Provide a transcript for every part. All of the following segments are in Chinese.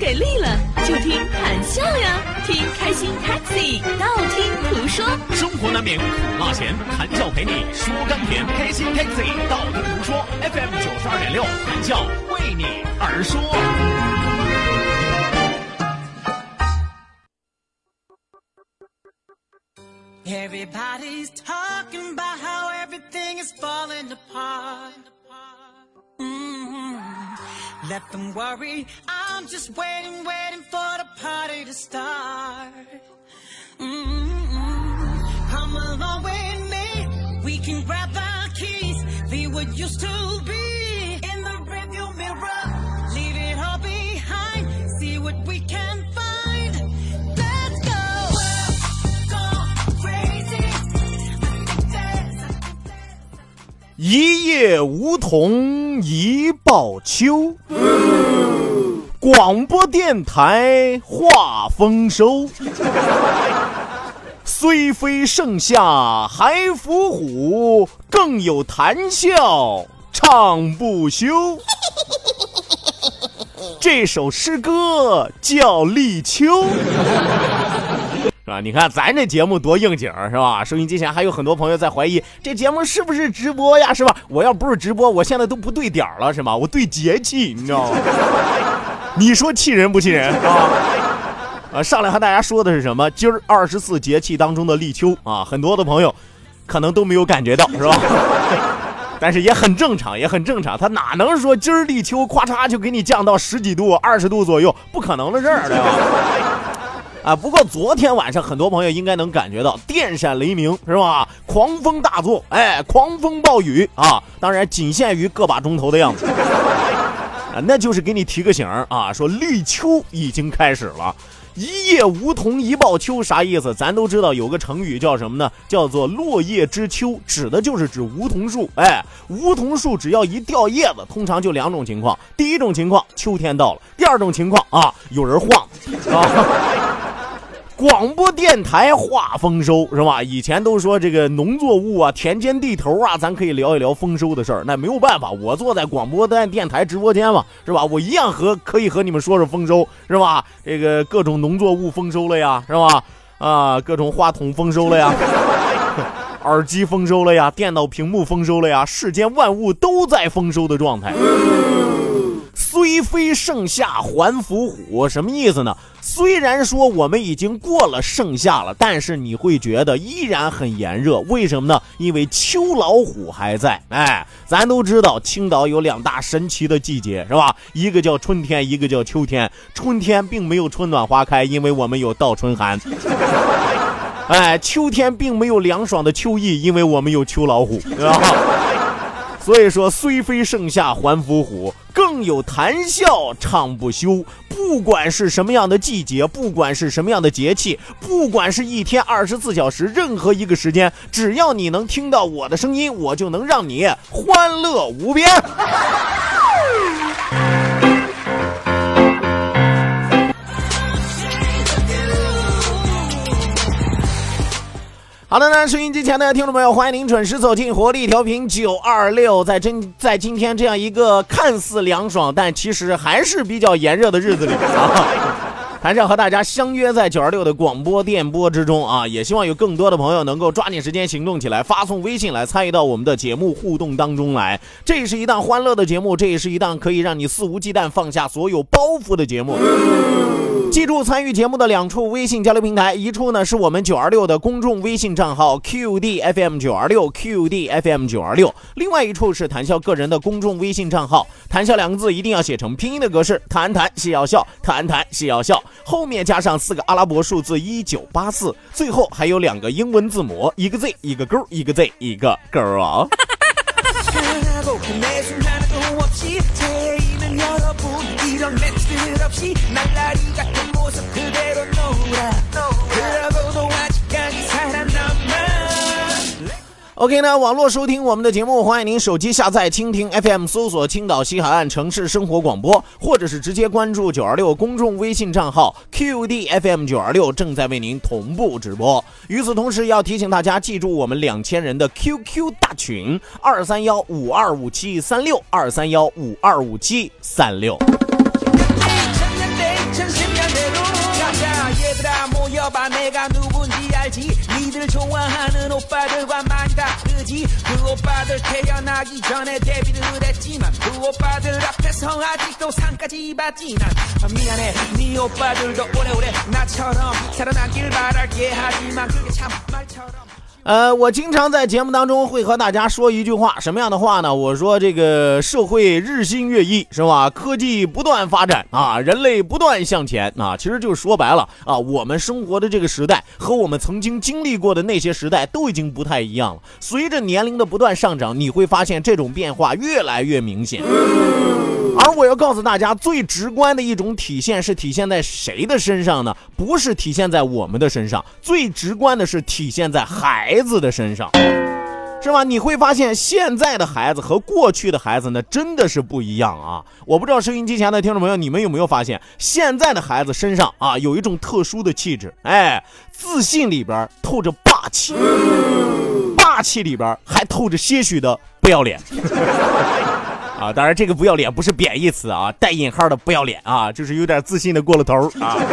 给力了，就听谈笑呀，听开心 Taxi，道听途说。生活难免苦辣咸，谈笑陪你说甘甜。开心 Taxi，道听途说。FM 九十二点六，谈笑为你而说。Everybody's talking about how everything is falling apart. Mm-hmm. Let them worry. I'm just waiting, waiting for the party to start. Mm-hmm. Come along with me. We can grab the keys. Be what used to be 一夜梧桐一报秋，广播电台话丰收。虽非盛夏还伏虎，更有谈笑唱不休。这首诗歌叫立秋。是吧？你看咱这节目多应景是吧？收音机前还有很多朋友在怀疑这节目是不是直播呀？是吧？我要不是直播，我现在都不对点了，是吗？我对节气，你知道吗？你说气人不气人啊？啊，上来和大家说的是什么？今儿二十四节气当中的立秋啊，很多的朋友可能都没有感觉到，是吧？但是也很正常，也很正常。他哪能说今儿立秋，咵嚓就给你降到十几度、二十度左右？不可能的事儿，对吧？啊，不过昨天晚上很多朋友应该能感觉到电闪雷鸣，是吧？狂风大作，哎，狂风暴雨啊！当然仅限于个把钟头的样子，啊，那就是给你提个醒啊，说立秋已经开始了。一夜梧桐一报秋啥意思？咱都知道有个成语叫什么呢？叫做落叶知秋，指的就是指梧桐树。哎，梧桐树只要一掉叶子，通常就两种情况：第一种情况，秋天到了；第二种情况啊，有人晃啊。广播电台话丰收是吧？以前都说这个农作物啊、田间地头啊，咱可以聊一聊丰收的事儿。那没有办法，我坐在广播电电台直播间嘛，是吧？我一样和可以和你们说说丰收，是吧？这个各种农作物丰收了呀，是吧？啊，各种话筒丰收了呀，耳机丰收了呀，电脑屏幕丰收了呀，世间万物都在丰收的状态。虽非盛夏还伏虎，什么意思呢？虽然说我们已经过了盛夏了，但是你会觉得依然很炎热。为什么呢？因为秋老虎还在。哎，咱都知道青岛有两大神奇的季节，是吧？一个叫春天，一个叫秋天。春天并没有春暖花开，因为我们有倒春寒。哎，秋天并没有凉爽的秋意，因为我们有秋老虎，对吧？所以说，虽非盛夏还伏虎，更有谈笑唱不休。不管是什么样的季节，不管是什么样的节气，不管是一天二十四小时，任何一个时间，只要你能听到我的声音，我就能让你欢乐无边。好的呢，收音机前的听众朋友，欢迎您准时走进活力调频九二六。在真在今天这样一个看似凉爽，但其实还是比较炎热的日子里啊，还是要和大家相约在九二六的广播电波之中啊。也希望有更多的朋友能够抓紧时间行动起来，发送微信来参与到我们的节目互动当中来。这是一档欢乐的节目，这也是一档可以让你肆无忌惮放下所有包袱的节目。记住参与节目的两处微信交流平台，一处呢是我们九二六的公众微信账号 QDFM 九二六 QDFM 九二六，另外一处是谈笑个人的公众微信账号，谈笑两个字一定要写成拼音的格式，谈谈是要笑，谈谈是要笑，后面加上四个阿拉伯数字一九八四，最后还有两个英文字母，一个 Z 一个勾，一个 Z 一个勾啊。ok 那网络收听我们的节目欢迎您手机下载蜻蜓 fm 搜索青岛西海岸城市生活广播或者是直接关注九二六公众微信账号 qdfm 九二六正在为您同步直播。与此同时要提醒大家记住我们两千人的 qq 大群二三幺五二五七三六二三幺五二五七三六。 모여봐. 내가 누군지 알지? 니들 좋아하는 오빠들과 다르지? 그 오빠들 태어나기 전에 데뷔를 했지만 그 오빠들 앞에서 아직도 상까지 받지 난 아, 미안해. 네 오빠들도 오래오래 나처럼 살아나길 바랄게. 하지만 그게 참 말처럼 呃，我经常在节目当中会和大家说一句话，什么样的话呢？我说这个社会日新月异，是吧？科技不断发展啊，人类不断向前啊，其实就是说白了啊，我们生活的这个时代和我们曾经经历过的那些时代都已经不太一样了。随着年龄的不断上涨，你会发现这种变化越来越明显。我要告诉大家，最直观的一种体现是体现在谁的身上呢？不是体现在我们的身上，最直观的是体现在孩子的身上，是吧？你会发现现在的孩子和过去的孩子呢，真的是不一样啊！我不知道收音机前的听众朋友，你们有没有发现，现在的孩子身上啊有一种特殊的气质，哎，自信里边透着霸气，霸气里边还透着些许的不要脸。啊，当然这个不要脸不是贬义词啊，带引号的不要脸啊，就是有点自信的过了头啊。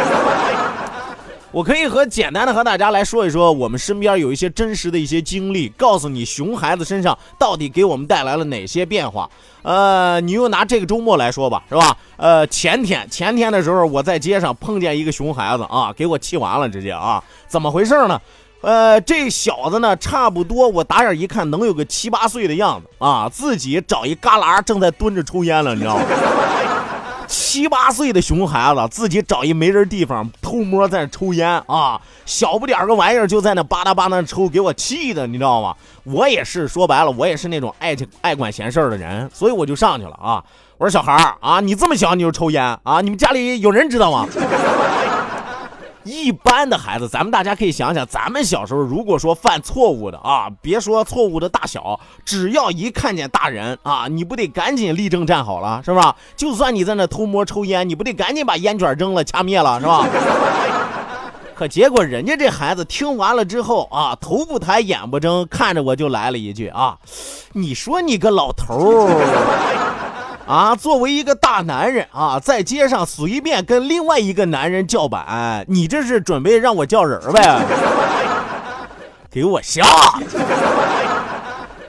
我可以和简单的和大家来说一说，我们身边有一些真实的一些经历，告诉你熊孩子身上到底给我们带来了哪些变化。呃，你又拿这个周末来说吧，是吧？呃，前天前天的时候，我在街上碰见一个熊孩子啊，给我气完了，直接啊，怎么回事呢？呃，这小子呢，差不多我打眼一看，能有个七八岁的样子啊，自己找一旮旯正在蹲着抽烟了，你知道吗？七八岁的熊孩子自己找一没人地方偷摸在那抽烟啊，小不点儿个玩意儿就在那吧嗒吧嗒抽，给我气的，你知道吗？我也是说白了，我也是那种爱爱管闲事儿的人，所以我就上去了啊。我说小孩儿啊，你这么小你就抽烟啊？你们家里有人知道吗？一般的孩子，咱们大家可以想想，咱们小时候如果说犯错误的啊，别说错误的大小，只要一看见大人啊，你不得赶紧立正站好了，是吧？就算你在那偷摸抽烟，你不得赶紧把烟卷扔了掐灭了，是吧？可结果人家这孩子听完了之后啊，头不抬眼不睁，看着我就来了一句啊，你说你个老头儿。啊，作为一个大男人啊，在街上随便跟另外一个男人叫板，你这是准备让我叫人呗？给我下！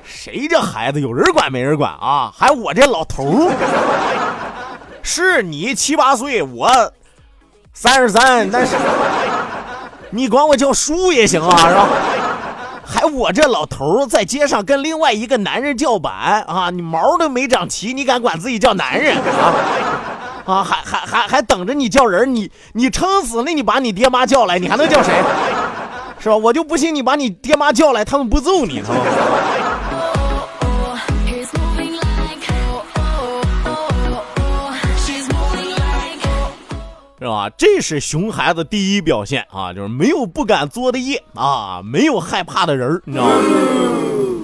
谁这孩子有人管没人管啊？还我这老头儿？是你七八岁，我三十三，但是你管我叫叔也行啊，是吧？还我这老头在街上跟另外一个男人叫板啊！你毛都没长齐，你敢管自己叫男人啊？啊，还还还还等着你叫人？你你撑死了，你把你爹妈叫来，你还能叫谁？是吧？我就不信你把你爹妈叫来，他们不揍你，他们。是吧？这是熊孩子第一表现啊，就是没有不敢作的业啊，没有害怕的人儿你知道吗？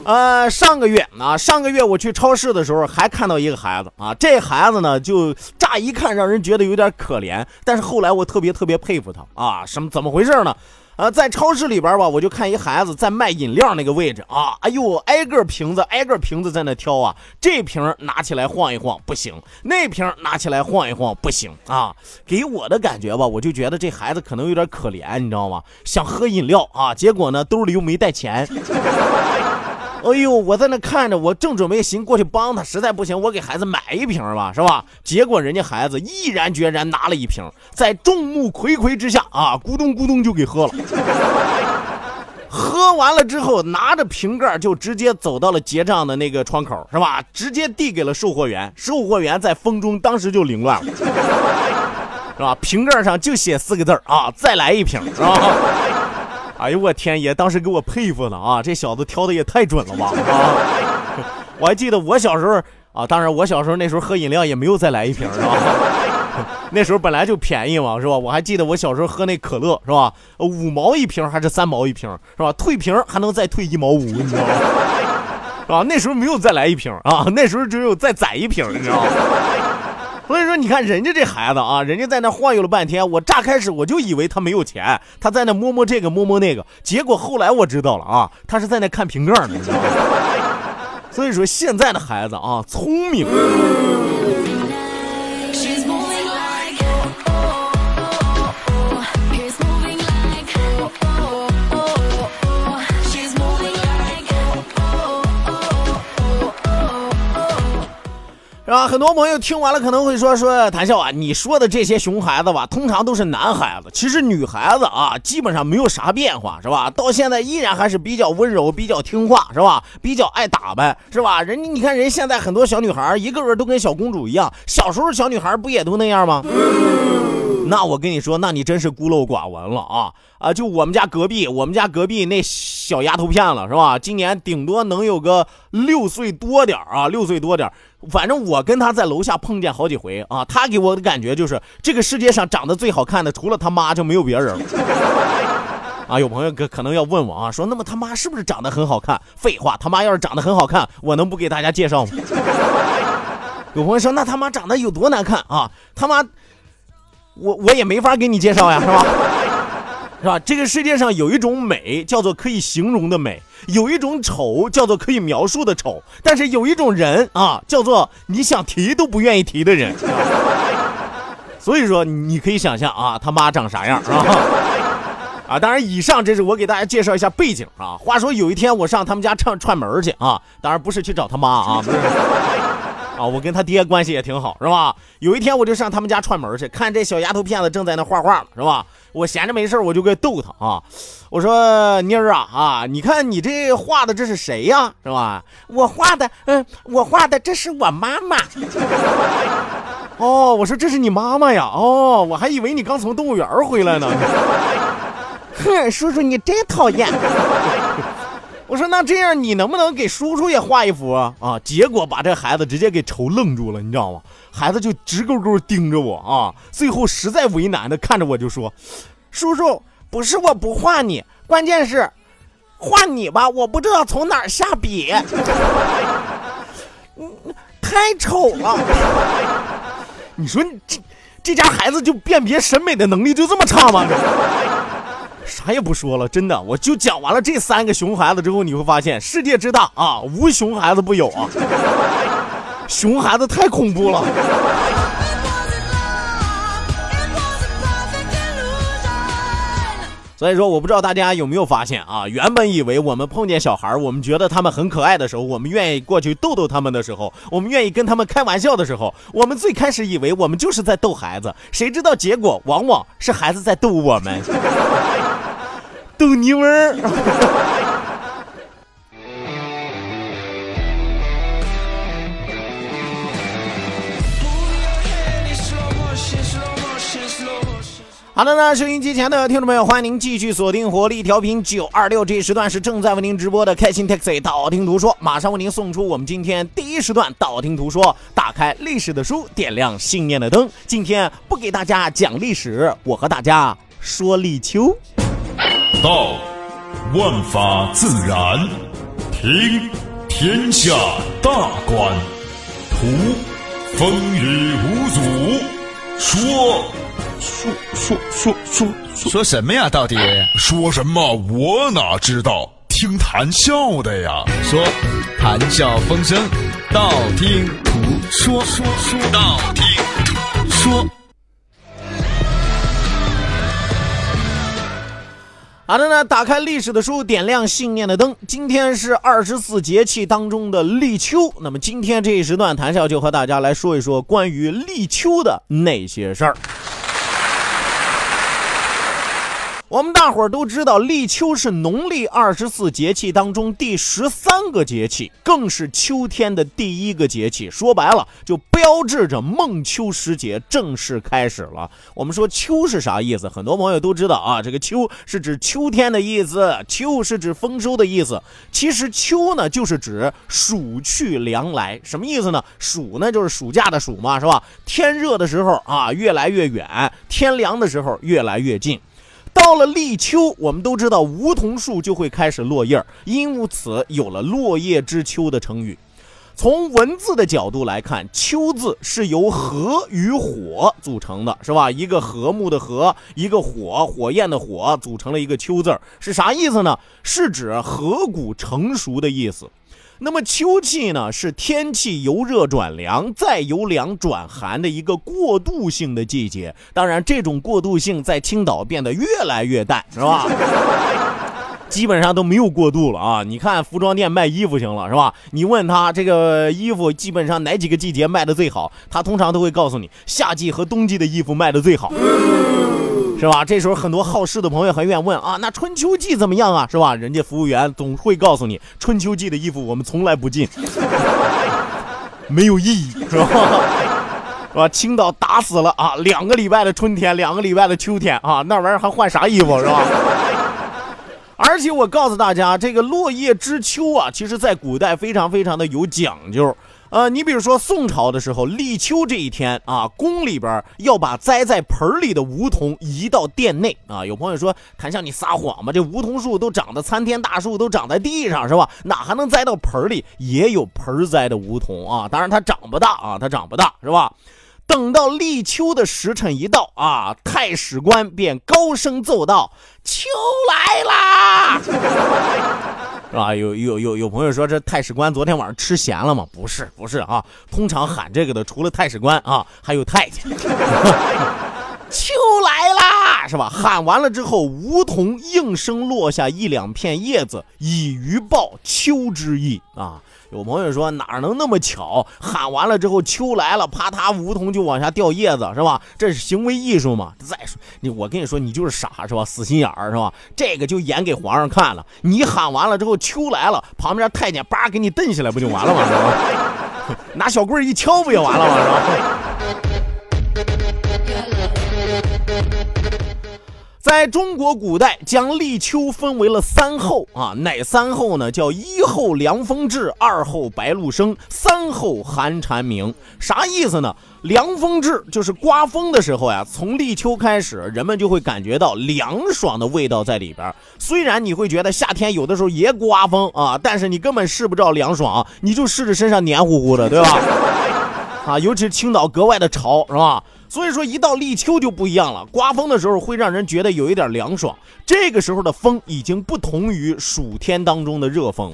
呃，上个月啊，上个月我去超市的时候，还看到一个孩子啊，这孩子呢，就乍一看让人觉得有点可怜，但是后来我特别特别佩服他啊，什么怎么回事呢？啊，在超市里边吧，我就看一孩子在卖饮料那个位置啊，哎呦，挨个瓶子挨个瓶子在那挑啊，这瓶拿起来晃一晃不行，那瓶拿起来晃一晃不行啊，给我的感觉吧，我就觉得这孩子可能有点可怜，你知道吗？想喝饮料啊，结果呢兜里又没带钱。哎呦，我在那看着，我正准备行过去帮他，实在不行，我给孩子买一瓶吧，是吧？结果人家孩子毅然决然拿了一瓶，在众目睽睽之下啊，咕咚咕咚就给喝了。喝完了之后，拿着瓶盖就直接走到了结账的那个窗口，是吧？直接递给了售货员，售货员在风中当时就凌乱了，是吧？瓶盖上就写四个字儿啊，再来一瓶，是吧？哎呦我天爷！当时给我佩服的啊，这小子挑的也太准了吧啊！我还记得我小时候啊，当然我小时候那时候喝饮料也没有再来一瓶，是吧？那时候本来就便宜嘛，是吧？我还记得我小时候喝那可乐，是吧？五毛一瓶还是三毛一瓶，是吧？退瓶还能再退一毛五，你知道吗？是吧？那时候没有再来一瓶啊，那时候只有再攒一瓶，你知道吗？所以说，你看人家这孩子啊，人家在那晃悠了半天，我乍开始我就以为他没有钱，他在那摸摸这个摸摸那个，结果后来我知道了啊，他是在那看瓶盖呢，你知道吗？所以说现在的孩子啊，聪明。很多朋友听完了可能会说说谭笑啊，你说的这些熊孩子吧，通常都是男孩子，其实女孩子啊，基本上没有啥变化，是吧？到现在依然还是比较温柔，比较听话，是吧？比较爱打扮，是吧？人家你看人现在很多小女孩一个个都跟小公主一样，小时候小女孩不也都那样吗？那我跟你说，那你真是孤陋寡闻了啊啊！就我们家隔壁，我们家隔壁那小丫头片了，是吧？今年顶多能有个六岁多点啊，六岁多点。反正我跟她在楼下碰见好几回啊，她给我的感觉就是这个世界上长得最好看的，除了她妈就没有别人了。啊，有朋友可可能要问我啊，说那么他妈是不是长得很好看？废话，他妈要是长得很好看，我能不给大家介绍吗？有朋友说那他妈长得有多难看啊？他妈。我我也没法给你介绍呀，是吧？是吧？这个世界上有一种美叫做可以形容的美，有一种丑叫做可以描述的丑，但是有一种人啊，叫做你想提都不愿意提的人。所以说，你可以想象啊，他妈长啥样啊？啊，当然，以上这是我给大家介绍一下背景啊。话说有一天我上他们家串串门去啊，当然不是去找他妈啊，不是。啊，我跟他爹关系也挺好，是吧？有一天我就上他们家串门去，看这小丫头片子正在那画画了，是吧？我闲着没事我就给逗他啊。我说妮儿啊啊，你看你这画的这是谁呀？是吧？我画的，嗯，我画的这是我妈妈。哦，我说这是你妈妈呀？哦，我还以为你刚从动物园回来呢。哼，叔叔你真讨厌。我说那这样，你能不能给叔叔也画一幅啊？啊！结果把这孩子直接给愁愣住了，你知道吗？孩子就直勾勾盯着我啊！最后实在为难的看着我就说：“叔叔，不是我不画你，关键是画你吧，我不知道从哪儿下笔，嗯太丑了。”你说你这这家孩子就辨别审美的能力就这么差吗？啥也不说了，真的，我就讲完了这三个熊孩子之后，你会发现世界之大啊，无熊孩子不有啊，熊孩子太恐怖了。所以说，我不知道大家有没有发现啊？原本以为我们碰见小孩，我们觉得他们很可爱的时候，我们愿意过去逗逗他们的时候，我们愿意跟他们开玩笑的时候，我们最开始以为我们就是在逗孩子，谁知道结果往往是孩子在逗我们，逗你们儿。好的呢，收音机前的听众朋友，欢迎您继续锁定活力调频九二六，这一时段是正在为您直播的开心 taxi 道听途说，马上为您送出我们今天第一时段道听途说，打开历史的书，点亮信念的灯。今天不给大家讲历史，我和大家说立秋。道，万法自然；听，天下大观；图，风雨无阻；说，说说说说说说什么呀？到底说什么？我哪知道？听谈笑的呀。说谈笑风生，道听途说，说说道听途说。好的呢，打开历史的书，点亮信念的灯。今天是二十四节气当中的立秋。那么今天这一时段，谈笑就和大家来说一说关于立秋的那些事儿。我们大伙儿都知道，立秋是农历二十四节气当中第十三个节气，更是秋天的第一个节气。说白了，就标志着孟秋时节正式开始了。我们说秋是啥意思？很多朋友都知道啊，这个秋是指秋天的意思，秋是指丰收的意思。其实秋呢，就是指暑去凉来，什么意思呢？暑呢，就是暑假的暑嘛，是吧？天热的时候啊，越来越远；天凉的时候，越来越近。到了立秋，我们都知道梧桐树就会开始落叶儿，因此有了“落叶知秋”的成语。从文字的角度来看，“秋”字是由和与火组成的，是吧？一个和睦的和，一个火，火焰的火，组成了一个“秋”字儿，是啥意思呢？是指河谷成熟的意思。那么秋气呢，是天气由热转凉，再由凉转寒的一个过渡性的季节。当然，这种过渡性在青岛变得越来越淡，是吧？基本上都没有过渡了啊！你看服装店卖衣服行了，是吧？你问他这个衣服基本上哪几个季节卖的最好，他通常都会告诉你，夏季和冬季的衣服卖的最好。是吧？这时候很多好事的朋友很愿意问啊，那春秋季怎么样啊？是吧？人家服务员总会告诉你，春秋季的衣服我们从来不进，没有意义，是吧？是吧？青岛打死了啊！两个礼拜的春天，两个礼拜的秋天啊，那玩意儿还换啥衣服是吧？而且我告诉大家，这个落叶知秋啊，其实在古代非常非常的有讲究。呃，你比如说宋朝的时候，立秋这一天啊，宫里边要把栽在盆里的梧桐移到殿内啊。有朋友说，谭笑你撒谎吧？这梧桐树都长得参天大树，都长在地上是吧？哪还能栽到盆里？也有盆栽的梧桐啊，当然它长不大啊，它长不大是吧？等到立秋的时辰一到啊，太史官便高声奏道：“秋来啦！”是吧？有有有有朋友说这太史官昨天晚上吃咸了吗？不是不是啊，通常喊这个的除了太史官啊，还有太监。是吧？喊完了之后，梧桐应声落下一两片叶子，以于报秋之意啊。有朋友说哪能那么巧？喊完了之后，秋来了，啪嗒，梧桐就往下掉叶子，是吧？这是行为艺术嘛？再说你，我跟你说，你就是傻，是吧？死心眼儿，是吧？这个就演给皇上看了。你喊完了之后，秋来了，旁边太监叭给你蹬下来，不就完了吗？是吧？拿小棍一敲，不就完了吗？是吧？在中国古代，将立秋分为了三候啊，哪三候呢？叫一候凉风至，二候白露生，三候寒蝉鸣。啥意思呢？凉风至就是刮风的时候呀，从立秋开始，人们就会感觉到凉爽的味道在里边。虽然你会觉得夏天有的时候也刮风啊，但是你根本试不着凉爽，你就试着身上黏糊糊的，对吧？啊，尤其是青岛格外的潮，是吧？所以说，一到立秋就不一样了。刮风的时候会让人觉得有一点凉爽。这个时候的风已经不同于暑天当中的热风。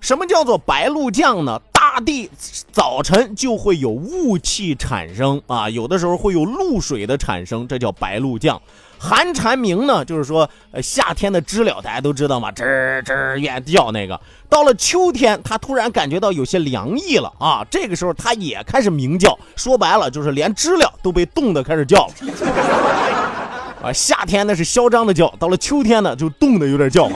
什么叫做白露降呢？大地早晨就会有雾气产生啊，有的时候会有露水的产生，这叫白露降。寒蝉鸣呢，就是说，呃，夏天的知了大家都知道嘛，吱吱愿叫那个。到了秋天，它突然感觉到有些凉意了啊，这个时候它也开始鸣叫。说白了，就是连知了都被冻得开始叫了。啊，夏天那是嚣张的叫，到了秋天呢，就冻得有点叫唤。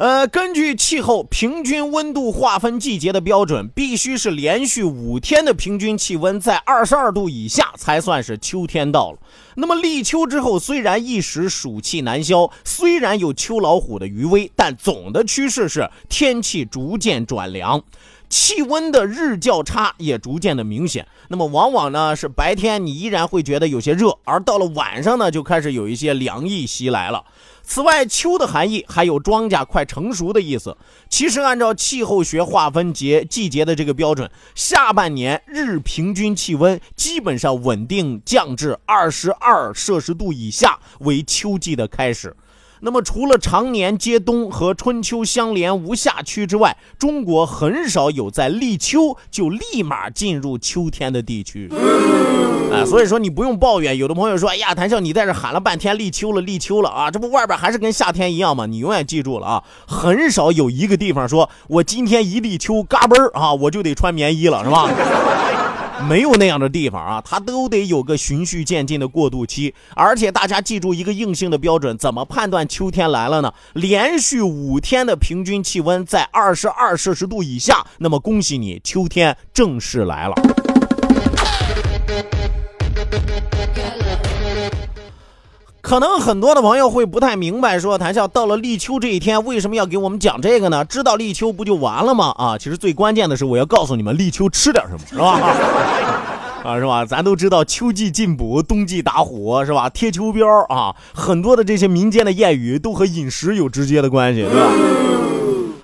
呃，根据气候平均温度划分季节的标准，必须是连续五天的平均气温在二十二度以下，才算是秋天到了。那么立秋之后，虽然一时暑气难消，虽然有秋老虎的余威，但总的趋势是天气逐渐转凉。气温的日较差也逐渐的明显，那么往往呢是白天你依然会觉得有些热，而到了晚上呢就开始有一些凉意袭来了。此外，秋的含义还有庄稼快成熟的意思。其实按照气候学划分节季节的这个标准，下半年日平均气温基本上稳定降至二十二摄氏度以下为秋季的开始。那么除了常年接冬和春秋相连无夏区之外，中国很少有在立秋就立马进入秋天的地区。哎，所以说你不用抱怨。有的朋友说：“哎呀，谭笑，你在这喊了半天立秋了，立秋了啊，这不外边还是跟夏天一样吗？”你永远记住了啊，很少有一个地方说我今天一立秋，嘎嘣儿啊，我就得穿棉衣了，是吧？没有那样的地方啊，它都得有个循序渐进的过渡期。而且大家记住一个硬性的标准，怎么判断秋天来了呢？连续五天的平均气温在二十二摄氏度以下，那么恭喜你，秋天正式来了。可能很多的朋友会不太明白，说谭笑到了立秋这一天，为什么要给我们讲这个呢？知道立秋不就完了吗？啊，其实最关键的是，我要告诉你们，立秋吃点什么，是吧？啊，是吧？咱都知道秋季进补，冬季打虎，是吧？贴秋膘啊，很多的这些民间的谚语都和饮食有直接的关系，对吧？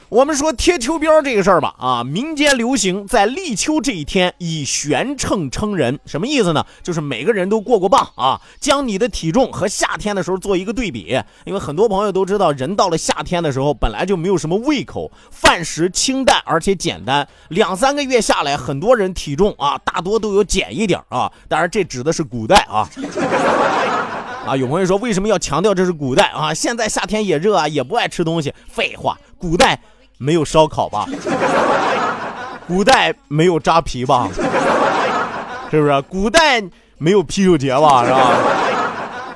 我们说贴秋膘这个事儿吧，啊，民间流行在立秋这一天以悬秤称人，什么意思呢？就是每个人都过过磅啊，将你的体重和夏天的时候做一个对比。因为很多朋友都知道，人到了夏天的时候本来就没有什么胃口，饭食清淡而且简单，两三个月下来，很多人体重啊大多都有减一点啊。当然，这指的是古代啊。啊，有朋友说为什么要强调这是古代啊？现在夏天也热啊，也不爱吃东西。废话，古代。没有烧烤吧？古代没有扎啤吧？是不是？古代没有啤酒节吧？是吧？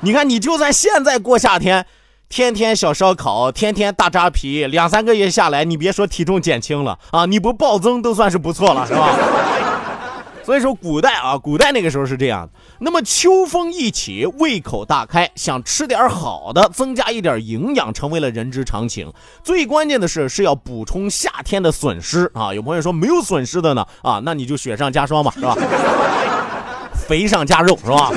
你看，你就算现在过夏天，天天小烧烤，天天大扎啤，两三个月下来，你别说体重减轻了啊，你不暴增都算是不错了，是吧？所以说，古代啊，古代那个时候是这样的。那么秋风一起，胃口大开，想吃点好的，增加一点营养，成为了人之常情。最关键的是，是要补充夏天的损失啊。有朋友说没有损失的呢，啊，那你就雪上加霜吧，是吧？肥上加肉，是吧？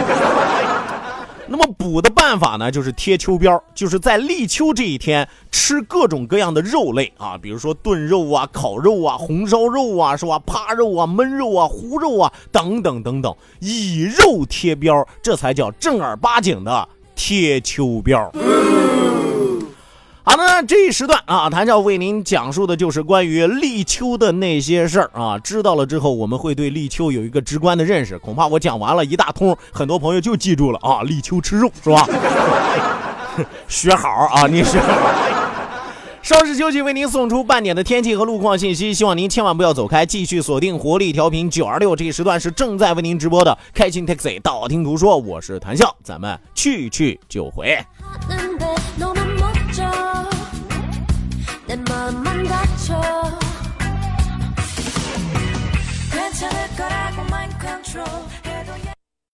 那么补的办法呢，就是贴秋膘，就是在立秋这一天吃各种各样的肉类啊，比如说炖肉啊、烤肉啊、红烧肉啊，是吧？扒肉啊、焖肉啊、糊肉啊，等等等等，以肉贴膘，这才叫正儿八经的贴秋膘。好的，这一时段啊，谭笑为您讲述的就是关于立秋的那些事儿啊。知道了之后，我们会对立秋有一个直观的认识。恐怕我讲完了一大通，很多朋友就记住了啊，立秋吃肉是吧？学好啊，你学好。稍事休息，为您送出半点的天气和路况信息。希望您千万不要走开，继续锁定活力调频九二六。这一时段是正在为您直播的开心 Taxi，道听途说，我是谭笑，咱们去去就回。Shall I go out of mind control?